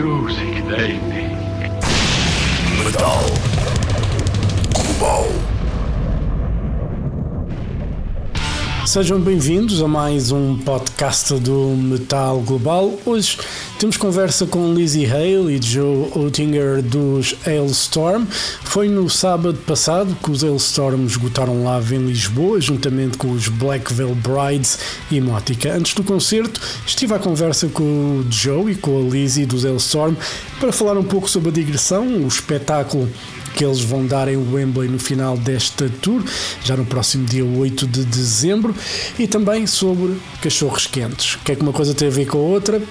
Music they make. Metal. Global. Sejam bem-vindos a mais um podcast do Metal Global. Hoje temos conversa com Lizzie Hale e Joe Oettinger dos Hailstorm. Foi no sábado passado que os Hailstorm esgotaram live em Lisboa, juntamente com os Black Veil Brides e Mótica. Antes do concerto, estive à conversa com o Joe e com a Lizzie dos Hailstorm para falar um pouco sobre a digressão, o espetáculo que eles vão dar em Wembley no final desta tour, já no próximo dia 8 de dezembro, e também sobre cachorros quentes. O que é que uma coisa tem a ver com a outra?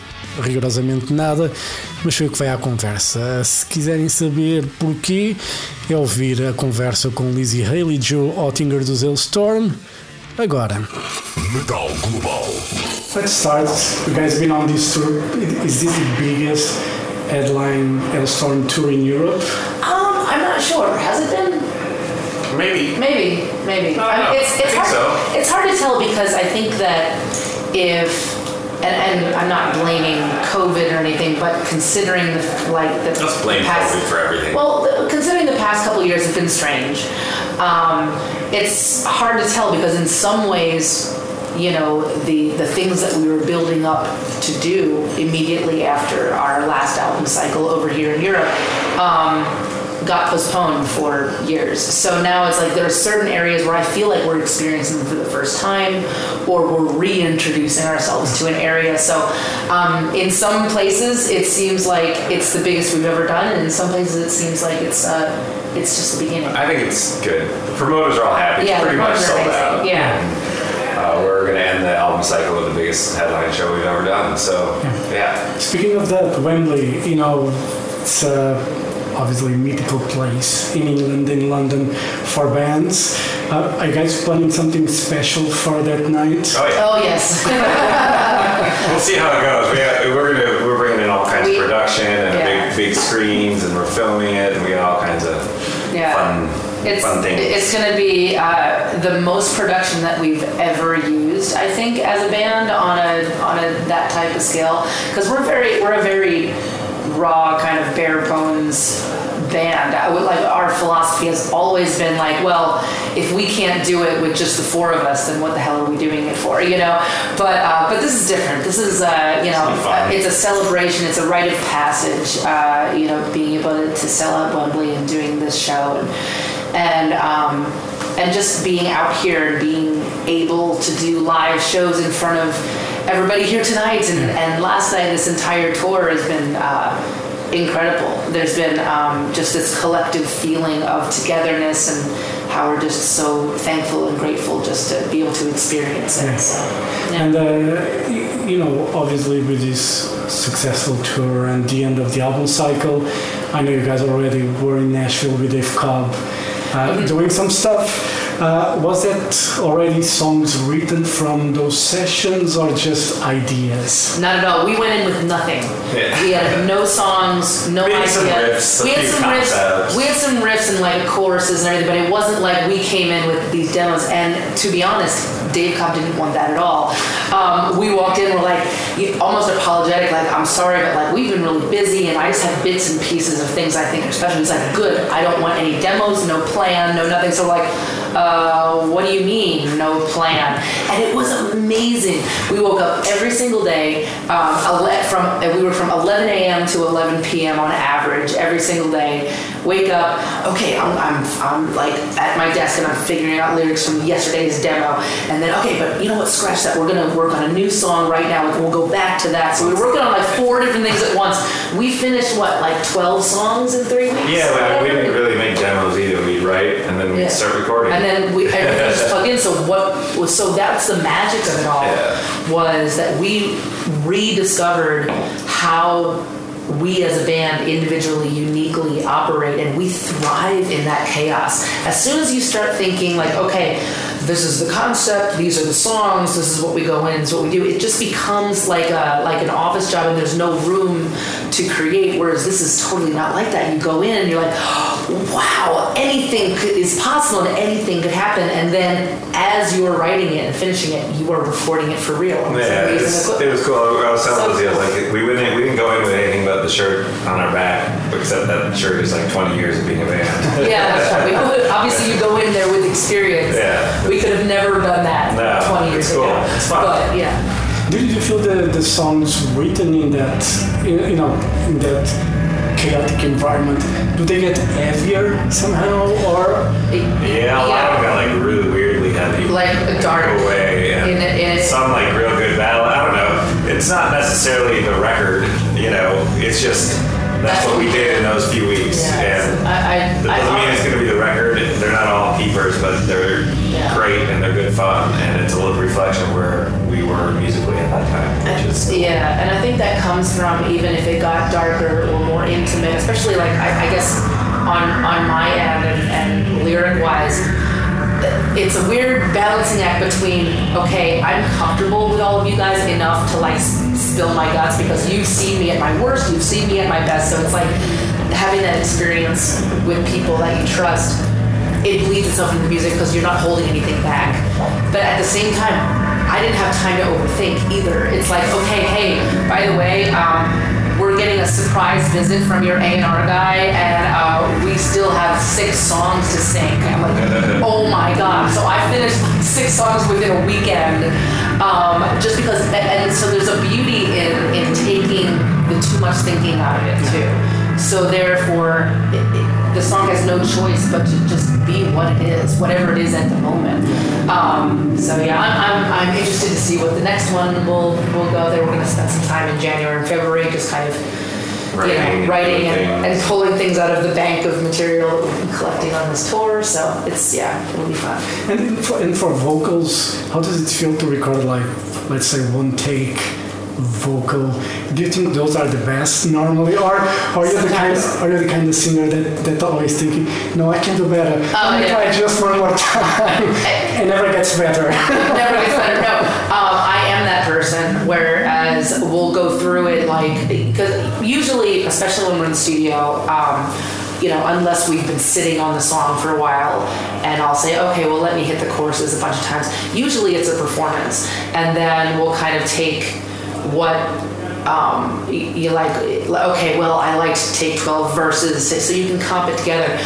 Rigorosamente nada, mas foi o que vai à conversa. Se quiserem saber porquê, é ouvir a conversa com Lizzie Haley e Joe Ottinger dos Hailstorm. Agora. Metal Global. Let's start. You guys been on this tour. Is this the biggest headline Hailstorm tour in Europe? I'm not sure. Has it been? Maybe. Maybe, maybe. I don't know. it's, it's think hard. so. It's hard to tell because I think that if and, and I'm not blaming COVID or anything, but considering the like the Let's blame past, COVID for everything. Well, the- considering the past couple of years have been strange, um, it's hard to tell because in some ways, you know, the the things that we were building up to do immediately after our last album cycle over here in Europe. Um, got postponed for years. So now it's like there are certain areas where I feel like we're experiencing them for the first time or we're reintroducing ourselves to an area. So um, in some places it seems like it's the biggest we've ever done and in some places it seems like it's uh, it's just the beginning. I think it's good. The promoters are all happy. yeah, it's pretty much promoters are sold out. amazing. Yeah. Uh, we're going to end the album cycle with the biggest headline show we've ever done. So, yeah. Speaking of that, Wembley, you know, it's uh, obviously mythical place in England, in London, for bands. Uh, are you guys planning something special for that night? Oh, yeah. Oh yes. We'll see how it goes. We got, we're gonna we're bringing in all kinds We- of production and yeah. big big screens, and we're filming it, and we got all kinds of Yeah. fun It's, fun things. it's going to be uh, the most production that we've ever used, I think, as a band on a on a that type of scale. Because we're very we're a very raw kind of bare bones band. I would, like our philosophy has always been like, well, if we can't do it with just the four of us, then what the hell are we doing it for? You know. But uh, but this is different. This is uh, you know It's it's a celebration. It's a rite of passage. Uh, you know, being able to, to sell out Wembley and doing this show and and um, and just being out here and being able to do live shows in front of everybody here tonight and, and last night. This entire tour has been. Uh, Incredible. There's been um, just this collective feeling of togetherness and how we're just so thankful and grateful just to be able to experience it. So, yeah. And, uh, you know, obviously with this successful tour and the end of the album cycle, I know you guys already were in Nashville with Dave Cobb uh, doing some stuff. Uh, was that already songs written from those sessions or just ideas? Not at all. We went in with nothing. Yeah. We had no songs, no We had some riffs, we had some concepts. riffs. We had some riffs and like choruses and everything, but it wasn't like we came in with these demos. And to be honest, Dave Cobb didn't want that at all. Um, we walked in, we're like almost apologetic, like I'm sorry, but like we've been really busy, and I just have bits and pieces of things I think are special. He's like, good. I don't want any demos, no plan, no nothing. So like. Uh, what do you mean, no plan? And it was amazing. We woke up every single day um, from we were from 11 a.m. to 11 p.m. on average every single day. Wake up, okay, I'm, I'm, I'm like at my desk and I'm figuring out lyrics from yesterday's demo, and then okay, but you know what? Scratch that. We're gonna work on a new song right now, we'll go back to that. So we were working on like four different things at once. We finished what, like 12 songs in three weeks? yeah, we, we didn't really make demos either. We'd write and then Yeah. start recording. And then we and we just plug in. So what was so that's the magic of it all Yeah. was that we rediscovered how we as a band individually uniquely operate and we thrive in that chaos as soon as you start thinking like okay this is the concept these are the songs this is what we go in this is what we do it just becomes like a like an office job and there's no room to create whereas this is totally not like that you go in and you're like wow anything could, is possible and anything could happen and then as you are writing it and finishing it you are recording it for real Yeah, it was, equipment. it was cool. I was telling So Lzzy, I was like, we wouldn't, we didn't go in with anything but the shirt on our back, except that shirt is like 20 years of being a band. Yeah, that's right. We obviously you go in there with experience. Yeah. We could have never done that No, 20 years it's cool. ago. It's fun. But yeah. Did you feel the, the songs written in that, in, you know, in that chaotic environment? Do they get heavier somehow, or Yeah, a lot of them got like really weirdly heavy. Like a dark away and in it- in it. some like real good battle. I don't know. It's not necessarily the record, you know. It's just that's what we did in those few weeks. Yeah, And I, I, that doesn't mean it's going to be the record. They're not all keepers, but they're fun. And it's a little reflection of where we were musically at that time, which is Yeah, and I think that comes from even if it got darker or more intimate, especially like I, I guess on on my end and, and lyric wise, it's a weird balancing act between okay, I'm comfortable with all of you guys enough to like spill my guts because you've seen me at my worst, you've seen me at my best, so it's like having that experience with people that you trust it bleeds itself into the music because you're not holding anything back. But at the same time, I didn't have time to overthink either. It's like, okay, hey, by the way, um, we're getting a surprise visit from your A&R guy, and uh, we still have six songs to sing. I'm like, oh my god! So I finished like six songs within a weekend, um, just because. And, and so there's a beauty in in taking the too much thinking out of it too. So therefore, it, it, the song has no choice but to just be what it is, whatever it is at the moment. Um, so yeah, I'm, I'm, I'm interested to see what the next one will will go. There, we're going to spend some time in January and February, just kind of. You Writing, know, writing and, and pulling things out of the bank of material that we've been collecting on this tour. So it's yeah, it'll be fun. and for, and for vocals, how does it feel to record like, let's say, one take vocal? Do you think those are the best normally, or are you the kind, Sometimes. are you the kind of singer that, that always thinking, no, I can do better. Let me yeah. try just one more time, it never gets better. never gets better. No, um, I am that person. Whereas we'll go through it like because usually, especially when we're in the studio, um, you know, unless we've been sitting on the song for a while, and I'll say, okay, well, let me hit the choruses a bunch of times. Usually, it's a performance, and then we'll kind of take what um, you, like, okay, well, I like to take 12 verses so you can comp it together.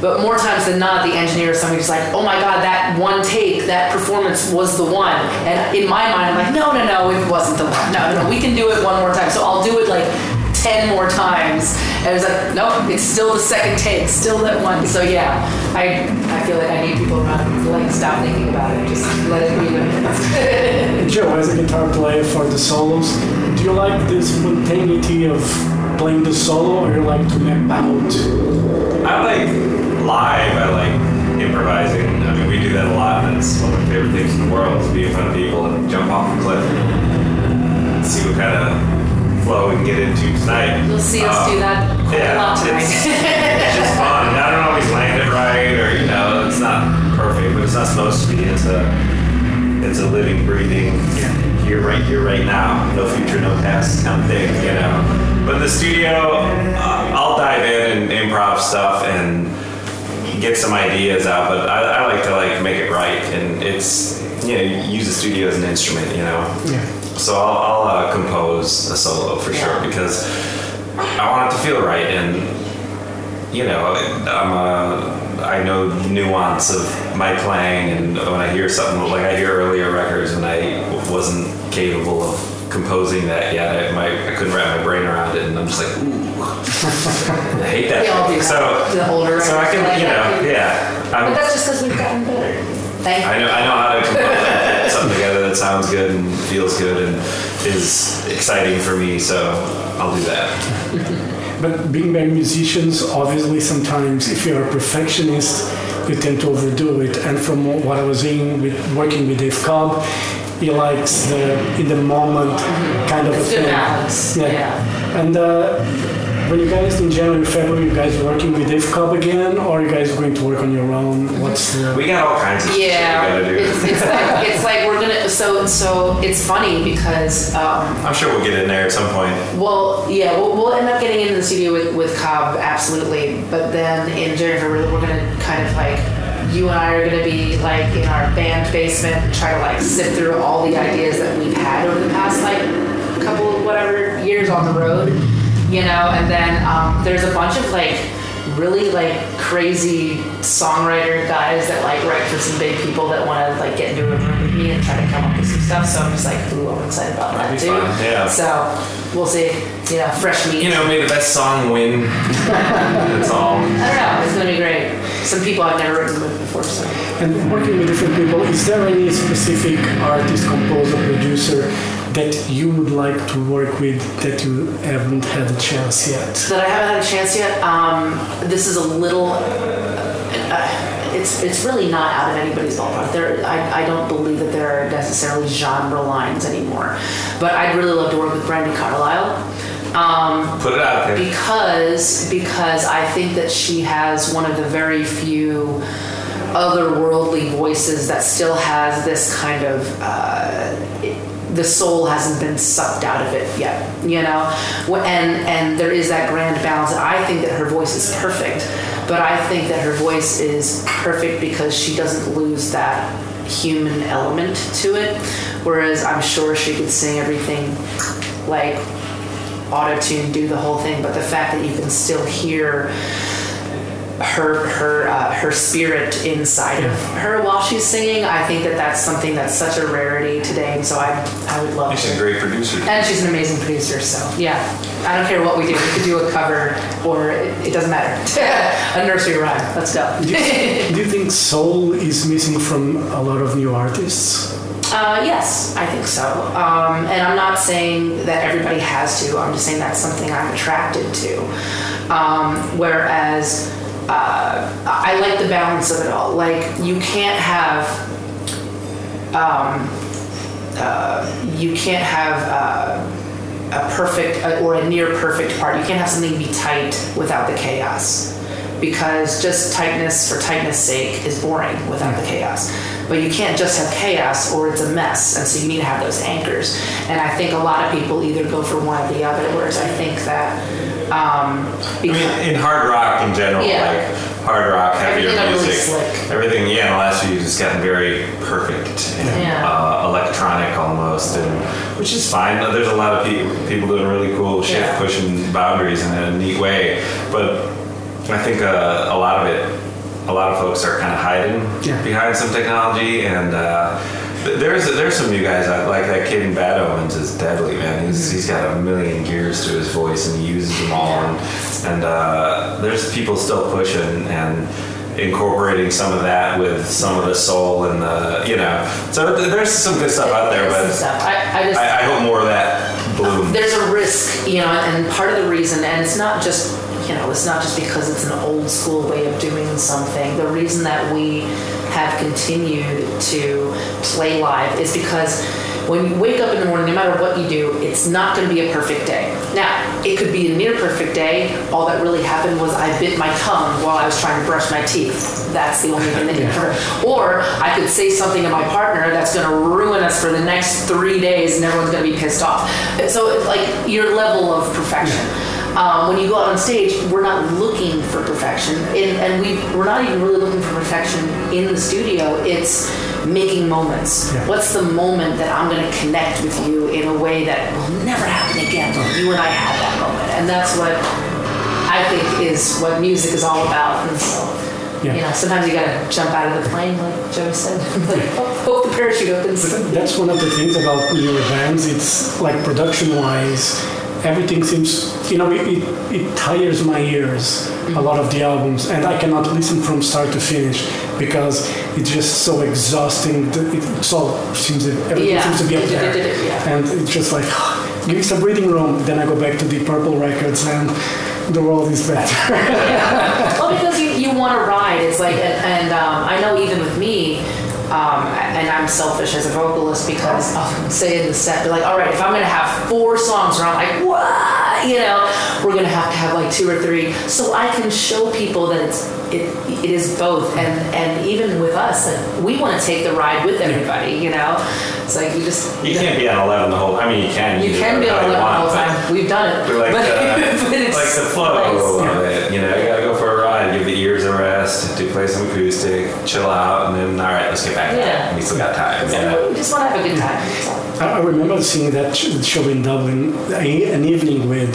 But more times than not, the engineer or somebody's like, oh my God, that one take, that performance was the one. And in my mind, I'm like, no, no, no, it wasn't the one. No, no, we can do it one more time. So I'll do it like 10 more times. And it's like, nope, it's still the second take, still that one. So yeah, I, I feel like I need people around to like stop thinking about it. Just let it be what it is. Joe, as a guitar player for the solos, do you like the spontaneity of playing the solo, or you like to map out? I like live. I like improvising. I mean, we do that a lot, and it's one of my favorite things in the world is be in front of people and jump off a cliff and see what kind of flow we can get into tonight. You'll see us Um, do that quite a lot yeah, tonight. it's, it's just fun. I don't always land it right, or you know, it's not perfect, but it's not supposed to be. It's a, it's a living, breathing. yeah. Here, right here, right now. No future, no past kind of thing, you know. But the studio, uh, I'll dive in and improv stuff and get some ideas out. But I, I like to like make it right, and it's you know use the studio as an instrument, you know. Yeah. So I'll, I'll uh, compose a solo for sure because I want it to feel right, and you know, I'm a, I know the nuance of my playing, and when I hear something like I hear earlier records when I wasn't capable of composing that yet, I, my, I couldn't wrap my brain around it, and I'm just like, ooh, I hate that. We all do that. So, The older so I can, you know, yeah. I'm, that's just because we've gotten better. Thank I know I know how to compose and put something together that sounds good and feels good and is exciting for me, so I'll do that. But being very musicians, obviously, sometimes if you're a perfectionist, you tend to overdo it. And from what I was seeing with working with Dave Cobb, he likes the in the moment kind of a It's good thing. balance, yeah. And uh, when you guys in January, February, you guys working with Dave Cobb again, or you guys going to work on your own? What's the We got all kinds of shit Yeah, we gotta do. it's, it's like it's like we're gonna. So so it's funny because um, I'm sure we'll get in there at some point. well yeah we'll, we'll end up getting into the studio with with Cobb absolutely, but then in January we're gonna kind of like you and I are gonna be like in our band basement and try to like sift through all the ideas that we've had over the past like couple whatever years on the road. You know. And then um, there's a bunch of like really like crazy songwriter guys that like write for some big people that want to like get into a room with me and try to come up with some stuff. So I'm just like, ooh, I'm excited about that That'd be too. fun, yeah. So we'll see. You know, fresh meat. You know, may the best song win. That's all. I don't know. It's gonna be great. Some people I've never written with before, so. And working with different people, is there any specific artist, composer, producer that you would like to work with that you haven't had a chance yet? that I haven't had a chance yet. Um, this is a little. Uh, it's it's really not out of anybody's ballpark. There, I, I don't believe that there are necessarily genre lines anymore. But I'd really love to work with Brandi Carlile. Um, Put it out there. because because I think that she has one of the very few otherworldly voices that still has this kind of uh, it- the soul hasn't been sucked out of it yet you know? And and there is that grand balance. I think that her voice is perfect but I think that her voice is perfect because she doesn't lose that human element to it whereas I'm sure she could sing everything like auto tune, do the whole thing, but the fact that you can still hear her her uh, her spirit inside of her while she's singing, I think that that's something that's such a rarity today, and so I I would love She's a great producer. And she's an amazing producer, so yeah, I don't care what we do. We could do a cover, or it, it doesn't matter. a nursery rhyme. Let's go. Do you, do you think soul is missing from a lot of new artists? Uh, yes, I think so. Um, and I'm not saying that everybody has to. I'm just saying that's something I'm attracted to. Um, whereas uh, I like the balance of it all. Like you can't have. Um, uh, you can't have uh, a perfect uh, or a near perfect part. You can't have something be tight without the chaos because just tightness for tightness sake is boring without the chaos. But you can't just have chaos or it's a mess, and so you need to have those anchors. And I think a lot of people either go for one or the other, whereas I think that um, I mean, in hard rock in general, Yeah. like hard rock, heavier Everything got really music, slick. everything. Yeah, in the last few years, it's gotten very perfect and Yeah. uh, electronic almost, and which is fine. There's a lot of people people doing really cool shit, Yeah. pushing boundaries in a neat way. But I think uh, a lot of it, a lot of folks are kind of hiding Yeah. behind some technology and. Uh, th- there's there's some new guys I like that kid in Bad Omens is deadly man. He's, he's got a million gears to his voice and he uses them all. And, and uh, there's people still pushing and incorporating some of that with some of the soul and the you know. So th- there's some good stuff out there, but stuff. I, I just I, I hope more of that blooms. there's a risk, you know, and part of the reason, and it's not just, you know, it's not just because it's an old school way of doing something. The reason that we have continued to play live is because when you wake up in the morning, no matter what you do, it's not going to be a perfect day. Now, it could be a near perfect day. All that really happened was I bit my tongue while I was trying to brush my teeth. That's the only thing that hurt. Or I could say something to my partner that's going to ruin us for the next three days, and everyone's going to be pissed off. So, it's like your level of perfection. Um, when you go out on stage, we're not looking for perfection, and, and we we're not even really looking for perfection in the studio. It's making moments. Yeah. What's the moment that I'm going to connect with you in a way that will never happen again? You and I had that moment, and that's what I think is what music is all about. And so, Yeah. you know, sometimes you got to jump out of the plane, like Joe said. like, hope, hope the parachute opens. That's one of the things about newer bands. It's like production wise, everything seems, you know, it, it, it tires my ears, a lot of the albums, and I cannot listen from start to finish because it's just so exhausting. It so seems everything Yeah. seems to be up there. Yeah. And it's just like, give me some breathing room. Then I go back to the Purple Records and the world is better. well, because you, you want to ride. It's like, and, and um, I know even with me, um, and I'm selfish as a vocalist because I'll say in the set, be like, all right, if I'm going to have four songs where I'm like, what? You know, we're going to have to have like two or three. So I can show people that it's, it, it is both. And, and even with us, like, we want to take the ride with everybody, you know? It's like you just. You can't be on 11 the whole. I mean, you can. You do can be on you 11 the whole time. We've done it. But like, But- uh, but it's like the flow nice. of it, you know, you gotta go for a give the ears a rest, do play some acoustic, chill out, and then all right, let's get back. to Yeah. it. We still got time. Yeah. We just want to have a good time. I I remember seeing that show in Dublin, an evening with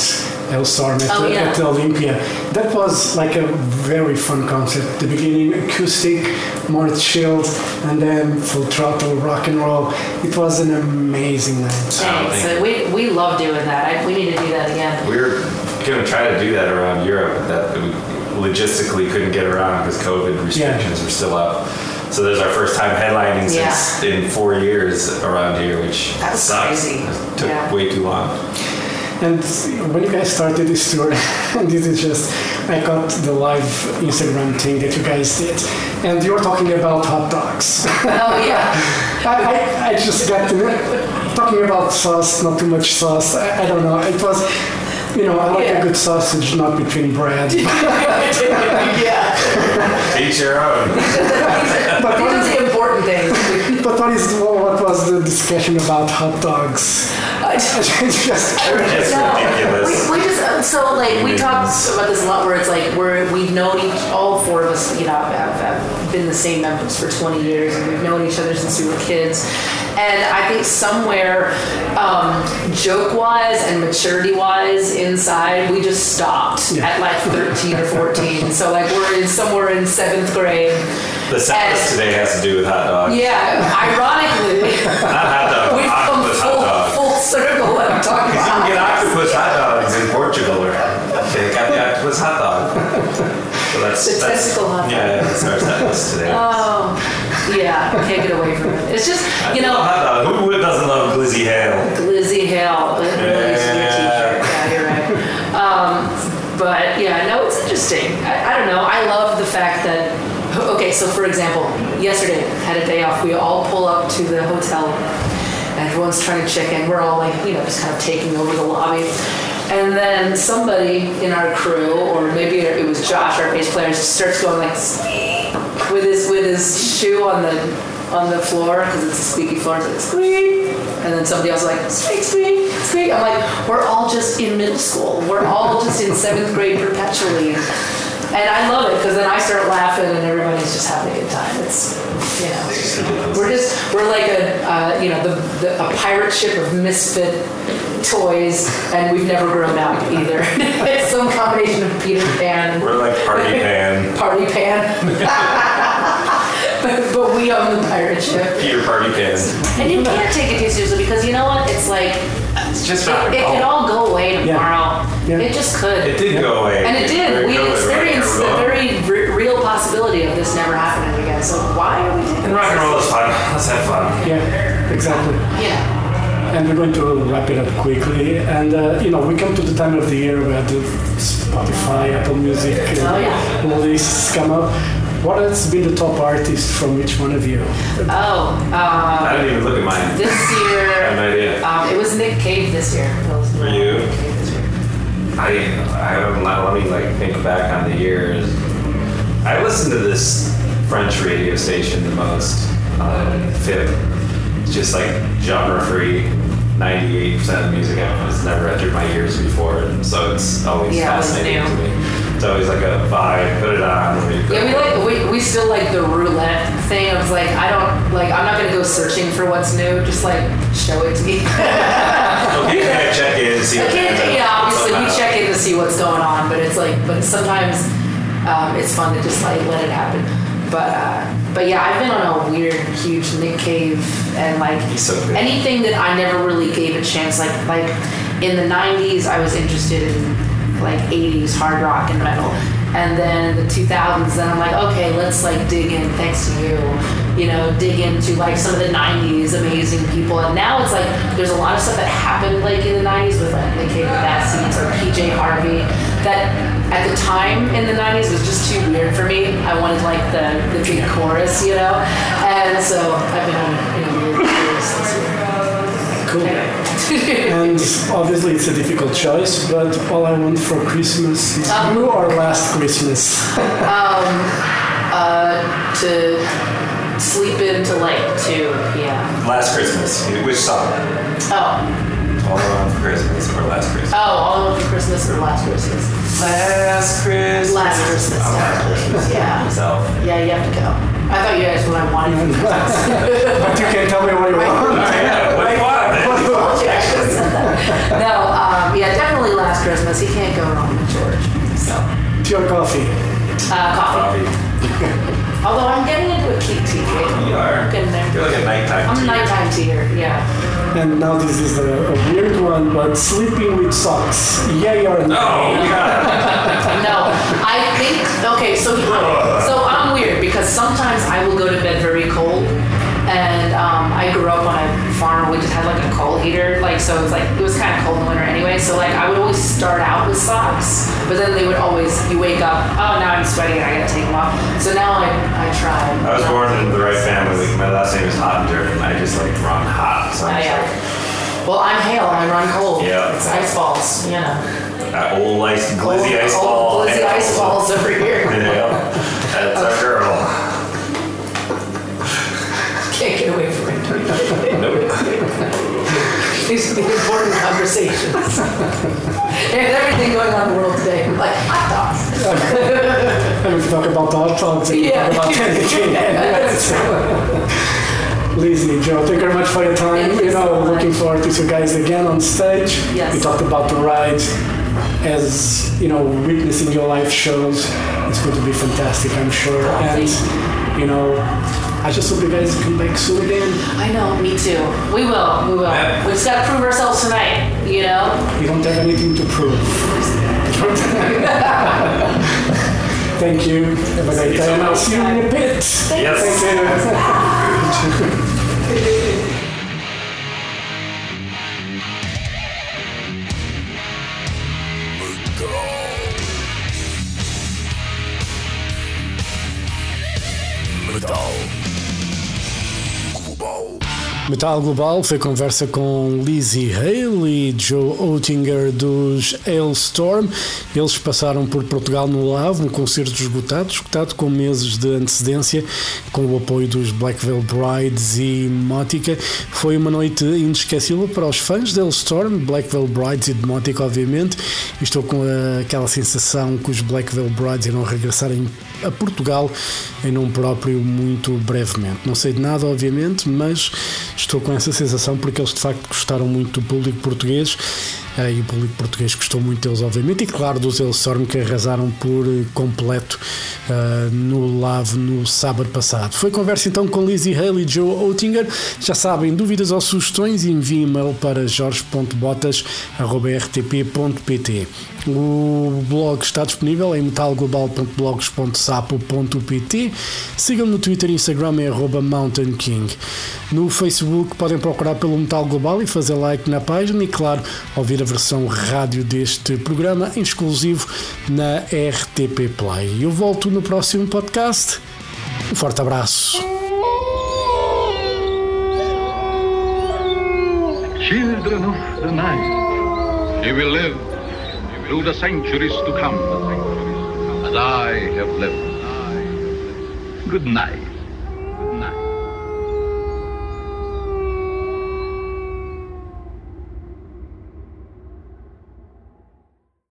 Halestorm at, Oh, the, yeah. at the Olympia. That was like a very fun concept. The beginning, acoustic, more chilled, and then full throttle rock and roll. It was an amazing night. Thanks. So we, we love doing that. I, we need to do that again. We're gonna try to do that around Europe, that we logistically couldn't get around because COVID restrictions were still up. So there's our first time headlining since in four years around here, which That was sucks. crazy. It took Yeah. way too long. And when you guys started this tour, this is just, I got the live Instagram thing that you guys did, and you were talking about hot dogs. Oh yeah. I, I, I just got to talking about sauce, not too much sauce. I, I don't know. It was, you know, I like Yeah. a good sausage, not between bread. yeah. Eat your own. but, These are the important things. but what is what was the discussion about hot dogs? I It's just It's ridiculous. We, we just uh, so like we talked about this a lot, where it's like we're we've known each all four of us, you know, have, have been the same members for 20 years, and we've known each other since we were kids. And I think somewhere, um, joke wise and maturity wise, inside we just stopped Yeah. at like 13 or 14. So like we're in somewhere in seventh grade. The sentence And- today has to do with hot dogs. Yeah, ironically, Not hot dog, we've come octopus hot full, dog. full circle and talking You about can get octopus hot dogs in Portugal. Or they got the octopus hot dog. So that's, The that's testicle hot dog. Yeah, that's our sentence today. Oh, yeah, can't get away from it. It's just, you know, hot dog. Who doesn't love glizzy Hale? Lzzy Hale. It really used to be a t-shirt. Yeah, you're right. Um, but yeah, no, it's interesting. I, I don't know. I love the fact that. Okay, so for example, yesterday had a day off. We all pull up to the hotel, everyone's trying to check in. We're all like, you know, just kind of taking over the lobby. And then somebody in our crew, or maybe it was Josh, our bass player, starts going like with his with his shoe on the on the floor because it's a squeaky floor. It's like squeak, and then somebody else like squeak, squeak, squeak. I'm like, we're all just in middle school. We're all just in seventh grade perpetually, and I love it because then I start laughing and everybody's just having a good time. It's you know, we're just we're like a uh, you know the, the a pirate ship of misfit toys, and we've never grown up either. it's some combination of Peter Pan. We're like party pan. Party Pan. but, but we own the pirate ship. Peter Party Pan. And you can't take it too seriously because you know what? It's like, It's just it, not. it could all go away tomorrow. Yeah. It just could. It did go away. and it did. We experienced the rock and roll. very re- real possibility of this never happening again. So why are we taking And rock and roll is fun. Let's have fun. yeah, exactly. Yeah. And we're going to wrap it up quickly. And uh, you know, we come to the time of the year where the Spotify, Apple Music uh, Oh, yeah. lists come up. What has been the top artist from each one of you? Oh, um, I didn't even look at mine. this year, I have year, no idea. um, it was Nick Cave this year. It was For you? I I haven't let, me like think back on the years. I listen to this French radio station the most. Um, FIP. It's just like genre free. 98% of the music has never entered my ears before, and so it's always Yeah, fascinating to me. It's always like a vibe. Put it on. Yeah, we like we, we still like the roulette thing. I was like, I don't like I'm not gonna go searching for what's new. Just like show it to me. Okay, you gotta check in and see. I what can't. kind of- Yeah, obviously we check in to see what's going on, but it's like, but sometimes um, it's fun to just like let it happen. But uh, but yeah, I've been on a weird, huge Nick Cave and like He's so good. anything that I never really gave a chance. Like like in the '90s, I was interested in like '80s hard rock and metal, and then in the 2000s, then I'm like, okay, let's like dig in. Thanks to you, you know, dig into like some of the '90s amazing people. And now it's like there's a lot of stuff that happened like in the '90s with like the Cave, Bad Seeds, or PJ Harvey that. At the time in the 90s was just too weird for me. I wanted like the, the big chorus, you know? And so I've been know, weird tours this year. Cool. And obviously, it's a difficult choice, but all I want for Christmas is Um, you or last Christmas. Um. to sleep into like 2 p.m. Last Christmas. Which song? Oh, All Around for Christmas or Last Christmas? oh, all over Christmas or last Christmas? Last Christmas. Last Christmas, Oh, Last Christmas. Yeah. Myself. Yeah, you have to go. I thought you guys what I wanted for Christmas. but you can't tell me what you want. Yeah, what do you want? no, um, yeah, definitely last Christmas. He can't go wrong with George. So, Tea or coffee? uh, coffee. Coffee. Although I'm getting into a cake tea. kid. You are. Getting there. You're like a nighttime. I'm a tea. nighttime teater. Yeah. And now this is a, a weird one, but sleeping with socks. Yay or no? Oh No, I think okay. So so I'm weird because sometimes I will go to bed very cold, and um, I grew up on a farm. where We just had like a coal heater, like so it's like it was kind of cold in the winter anyway. So like I would always start out with socks, but then they would always you wake up. Oh, now I'm sweating and I gotta take them off. So now I I try. I was born into the right family. My last name is Hottinger, and I just like run hot. So I'm Oh, yeah. like, Well, I'm hale and I run cold. Yeah. It's ice balls, you know. that old ice, glizzy ice Old- ball. glizzy ice balls over here. Yeah. That's our girl. These are the important conversations. and everything going on in the world today. I'm like, hot dogs. And we talk about hot dogs and Yeah. talk about anything. Lzzy, Joe, thank you very much for your time. Thank you You know, so much. looking forward to see you guys again on stage. Yes. We talked about the ride as, you know, witnessing your live shows. It's going to be fantastic, I'm sure. And, you know, I just hope you guys come back soon again. I know, me too. We will, we will. Yeah. We just gotta prove ourselves tonight, you know? You don't have anything to prove. Thank you. Have a great day, I'll see you in a bit. Yes. Thank you. Metal Global foi conversa com Lizzie Hale e Joe Oettinger dos Hailstorm. Eles passaram por Portugal no Lave, um concerto esgotado, esgotado com meses de antecedência, com o apoio dos Black Veil Brides e Motica. Foi uma noite inesquecível para os fãs de Hailstorm, Black Veil Brides e de obviamente. Estou com aquela sensação que os Black Veil Brides irão regressar em- a Portugal em nome próprio muito brevemente. Não sei de nada, obviamente, mas estou com essa sensação porque eles de facto gostaram muito do público português eh, e o público português gostou muito deles, obviamente, e claro, dos Elstorm que arrasaram por completo eh, no Lave no sábado passado. Foi conversa então com Lizzie Hale e Joe Oettinger. Já sabem, dúvidas ou sugestões, enviem e-mail para jorge.botas.rtp.pt. O blog está disponível em metalglobal.blogs.sapo.pt. Sigam-me no Twitter e Instagram em arroba Mountain King. Facebook podem procurar pelo Metal Global e fazer like na página e, claro, ouvir a versão rádio deste programa em exclusivo na RTP Play. Eu volto no próximo podcast. Um forte abraço. Children of the night, you will live through the centuries to come, as I have lived. Good night.